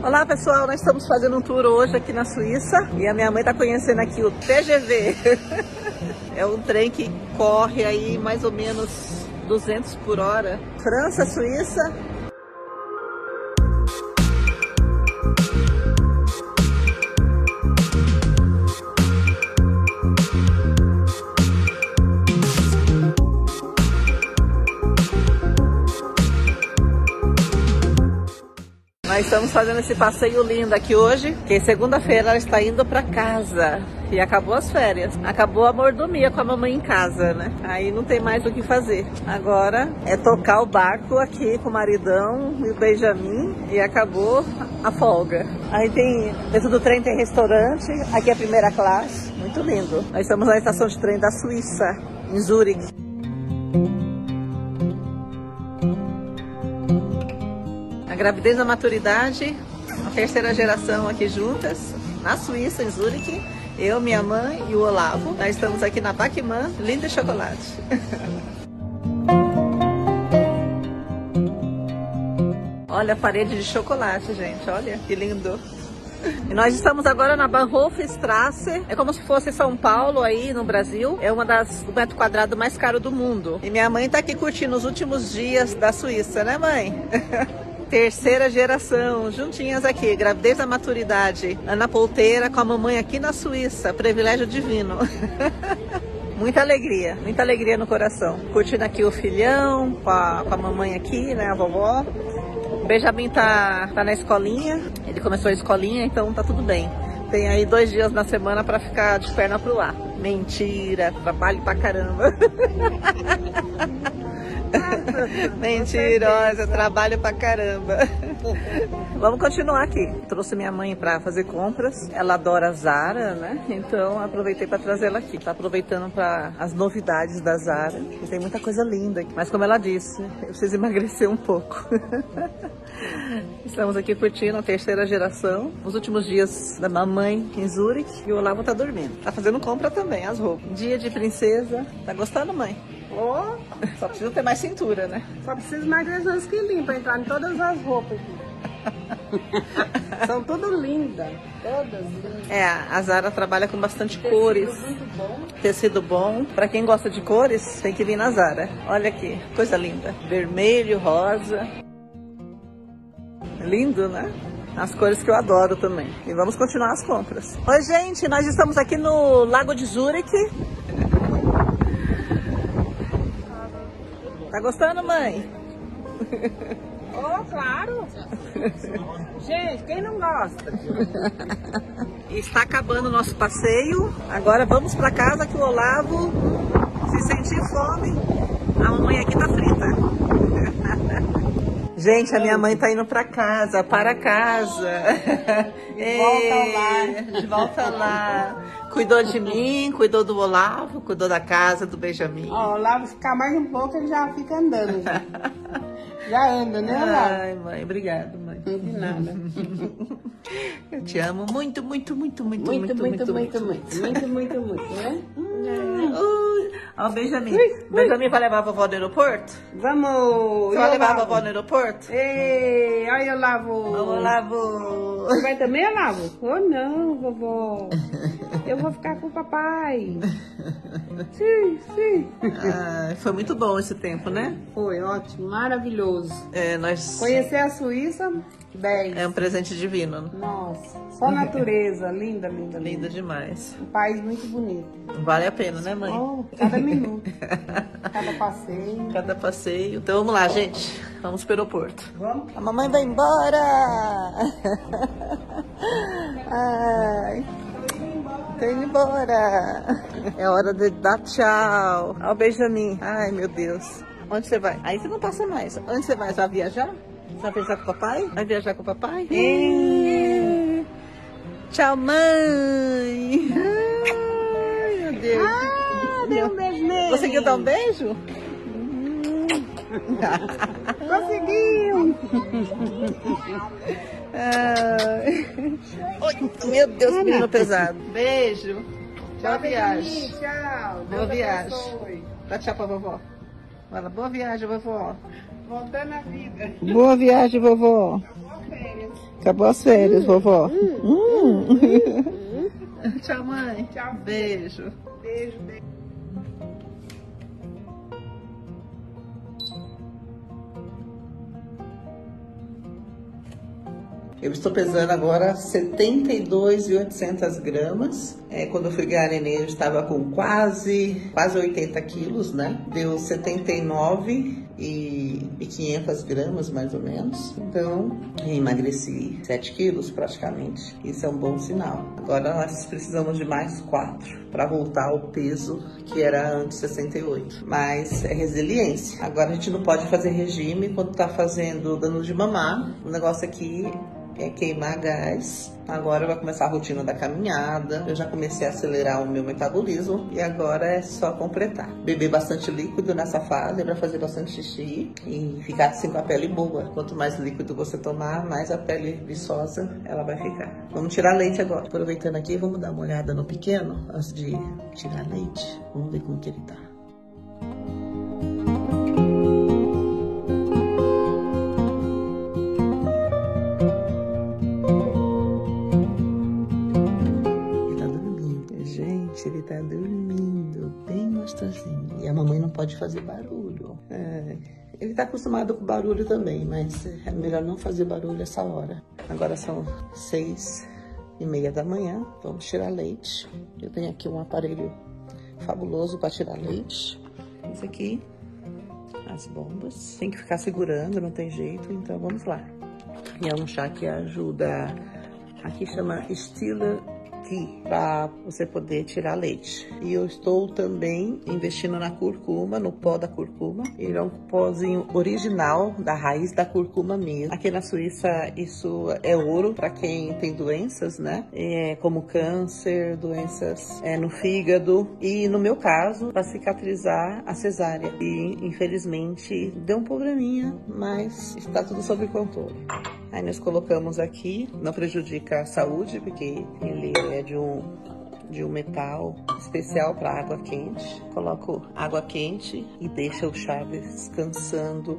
Olá pessoal, nós estamos fazendo um tour hoje aqui na Suíça e a minha mãe está conhecendo aqui o TGV. é um trem que corre aí mais ou menos 200 por hora. França, Suíça, estamos fazendo esse passeio lindo aqui hoje, que segunda-feira ela está indo para casa. E acabou as férias. Acabou a mordomia com a mamãe em casa, né? Aí não tem mais o que fazer. Agora é tocar o barco aqui com o maridão e o Benjamin e acabou a folga. Aí tem, dentro do trem tem restaurante, aqui é a primeira classe. Muito lindo. Nós estamos na estação de trem da Suíça, em Zurique. Gravidez da maturidade, a terceira geração aqui juntas, na Suíça, em Zurique. Eu, minha mãe e o Olavo. Nós estamos aqui na Bachmann, lindo chocolate. olha a parede de chocolate, gente. Olha que lindo. E nós estamos agora na Bahnhofstrasse, é como se fosse São Paulo aí no Brasil. É uma das o metro quadrado mais caro do mundo. E minha mãe está aqui curtindo os últimos dias da Suíça, né mãe? terceira geração, juntinhas aqui, gravidez da maturidade. Ana Polteira com a mamãe aqui na Suíça, privilégio divino. muita alegria, muita alegria no coração. Curtindo aqui o filhão, com a, com a mamãe aqui, né, a vovó. O Benjamin tá, tá na escolinha, ele começou a escolinha, então tá tudo bem. Tem aí dois dias na semana para ficar de perna pro ar. Mentira, trabalho pra caramba. Mentirosa, trabalho pra caramba. Vamos continuar aqui. Trouxe minha mãe pra fazer compras. Ela adora Zara, né? Então aproveitei pra trazer ela aqui. Tá aproveitando para as novidades da Zara. E tem muita coisa linda aqui. Mas como ela disse, eu preciso emagrecer um pouco. Estamos aqui curtindo a terceira geração. Os últimos dias da mamãe em Zurich. E o Olavo tá dormindo. Tá fazendo compra também, as roupas. Dia de princesa. Tá gostando, mãe? Oh, só precisa ter mais cintura, né? Só precisa emagrecer uns quilinhos pra entrar em todas as roupas aqui. São todas lindas, todas lindas. É, a Zara trabalha com bastante Tecido cores. muito bom. Tecido bom. Pra quem gosta de cores, tem que vir na Zara. Olha aqui, coisa linda. Vermelho, rosa. Lindo, né? As cores que eu adoro também. E vamos continuar as compras. Oi, gente, nós estamos aqui no Lago de Zurich. Tá gostando, mãe? Oh, claro! Gente, quem não gosta? Está acabando o nosso passeio. Agora vamos para casa que o Olavo, se sentir fome, a mamãe aqui tá frita. Gente, a minha mãe tá indo para casa, para casa. De volta lar. De volta lá. Cuidou de mim, cuidou do Olavo, cuidou da casa, do Benjamin. Ó, o Olavo ficar mais um pouco, ele já fica andando. Já, já anda, né, Olavo? Ai, mãe, obrigado, mãe. De nada. Eu te amo muito, muito, muito, muito, Muito, muito, muito, muito. Muito, muito, muito, né? Ui, Ó, o Benjamin. Benjamin vai levar a vovó no aeroporto? Vamos! Você vai levar a Olavo? vovó no aeroporto? Ei, olha, Olavo! Vamos, Olavo. Você vai também, Olavo? Oh, não, vovó. Eu vou ficar com o papai. Sim, sim. Ah, foi muito bom esse tempo, né? Foi ótimo, maravilhoso. É, nós... Conhecer a Suíça, 10. É um presente divino. Nossa, só natureza, linda, linda, Lindo linda. demais. Um país muito bonito. Vale a pena, né, mãe? Oh, cada minuto, cada passeio. Cada passeio. Então vamos lá, gente. Vamos pro aeroporto. Vamos? A mamãe vai embora! Ai, tô indo embora! É hora de dar tchau! Ó o Benjamin! Ai, meu Deus! Onde você vai? Aí você não passa mais. Onde você vai? Vai viajar? Você vai viajar com o papai? Vai viajar com o papai? Ih, Tchau, mãe! Ai, meu Deus! Ah, dei um beijo nele. Conseguiu dar um beijo? Ai. Oi, meu Deus, menino pesado. Beijo. Boa viagem. Tchau. Boa viagem. Dá tchau pra vovó. Fala, boa viagem, vovó. Voltando à vida. Boa viagem, vovó. Férias. Acabou as férias, vovó. Hum. Hum. Tchau, mãe. Tchau. Beijo. Beijo, beijo. Eu estou pesando agora 72,800 gramas. É, quando eu fui ganhar eu estava com quase, quase 80 quilos, né? Deu 79 e, e 500 gramas, mais ou menos. Então, emagreci 7 quilos praticamente. Isso é um bom sinal. Agora nós precisamos de mais 4 para voltar ao peso que era antes 68. Mas é resiliência. Agora a gente não pode fazer regime quando tá fazendo dano de mamar. O negócio aqui é queimar gás. Agora vai começar a rotina da caminhada. Eu já comecei a acelerar o meu metabolismo e agora é só completar. Beber bastante líquido nessa fase para fazer bastante xixi e ficar assim com a pele boa. Quanto mais líquido você tomar, mais a pele viçosa ela vai ficar. Vamos tirar leite agora. Aproveitando aqui, vamos dar uma olhada no pequeno antes de tirar leite. Vamos ver como que ele tá. Ele tá dormindo, bem gostosinho. E a mamãe não pode fazer barulho. É, ele tá acostumado com barulho também, mas é melhor não fazer barulho essa hora. Agora são seis e meia da manhã, vamos tirar leite. Eu tenho aqui um aparelho fabuloso para tirar leite. Esse aqui, as bombas. Tem que ficar segurando, não tem jeito, então vamos lá. E é um chá que ajuda, aqui chama Stiller aqui para você poder tirar leite. E eu estou também investindo na curcuma, no pó da curcuma. Ele é um pozinho original da raiz da curcuma mesmo. Aqui na Suíça isso é ouro para quem tem doenças, né? É, como câncer, doenças é, no fígado e no meu caso para cicatrizar a cesárea. E infelizmente deu um probleminha, mas está tudo sob controle. Aí nós colocamos aqui, não prejudica a saúde, porque ele é de um, de um metal especial para água quente. Coloco água quente e deixa o chá descansando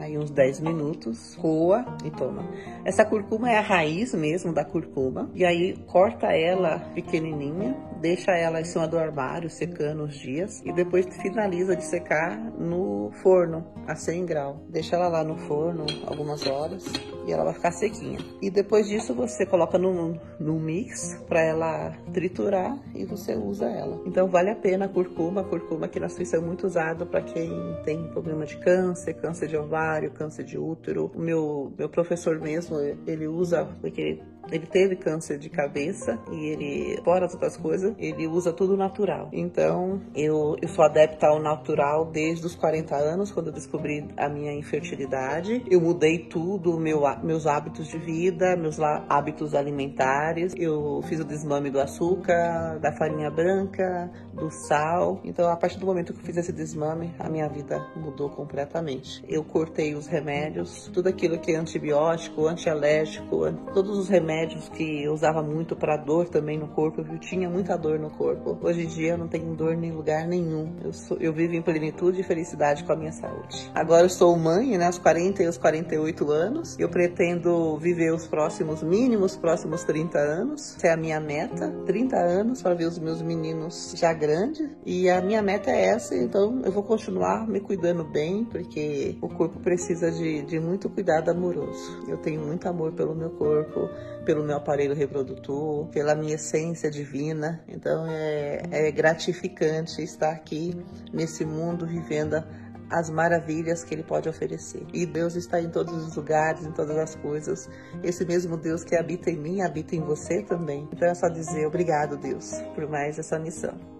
aí uns 10 minutos, coa e toma. Essa curcuma é a raiz mesmo da curcuma, e aí corta ela pequenininha, deixa ela em cima do armário secando uns dias e depois finaliza de secar no forno a 100 graus. Deixa ela lá no forno algumas horas e ela vai ficar sequinha. E depois disso você coloca no, no mix para ela triturar e você usa ela. Então vale a pena a curcuma, a curcuma aqui na Suíça é muito usado para quem tem problema de câncer, câncer de ovário, câncer de útero. O meu, meu professor mesmo, ele usa porque ele ele teve câncer de cabeça e ele, fora as outras coisas, ele usa tudo natural. Então, eu, eu sou adepta ao natural desde os 40 anos, quando eu descobri a minha infertilidade. Eu mudei tudo, meu, meus hábitos de vida, meus hábitos alimentares. Eu fiz o desmame do açúcar, da farinha branca, do sal. Então, a partir do momento que eu fiz esse desmame, a minha vida mudou completamente. Eu cortei os remédios, tudo aquilo que é antibiótico, antialérgico, todos os remédios remédios que eu usava muito para dor também no corpo, eu tinha muita dor no corpo. Hoje em dia eu não tenho dor em lugar nenhum. Eu, sou, eu vivo em plenitude e felicidade com a minha saúde. Agora eu sou mãe, né, aos 40 e aos 48 anos. Eu pretendo viver os próximos mínimos, próximos 30 anos. Essa é a minha meta, 30 anos para ver os meus meninos já grandes. E a minha meta é essa, então eu vou continuar me cuidando bem, porque o corpo precisa de, de muito cuidado amoroso. Eu tenho muito amor pelo meu corpo, pelo meu aparelho reprodutor, pela minha essência divina. Então é, é gratificante estar aqui nesse mundo vivendo as maravilhas que ele pode oferecer. E Deus está em todos os lugares, em todas as coisas. Esse mesmo Deus que habita em mim, habita em você também. Então é só dizer obrigado, Deus, por mais essa missão.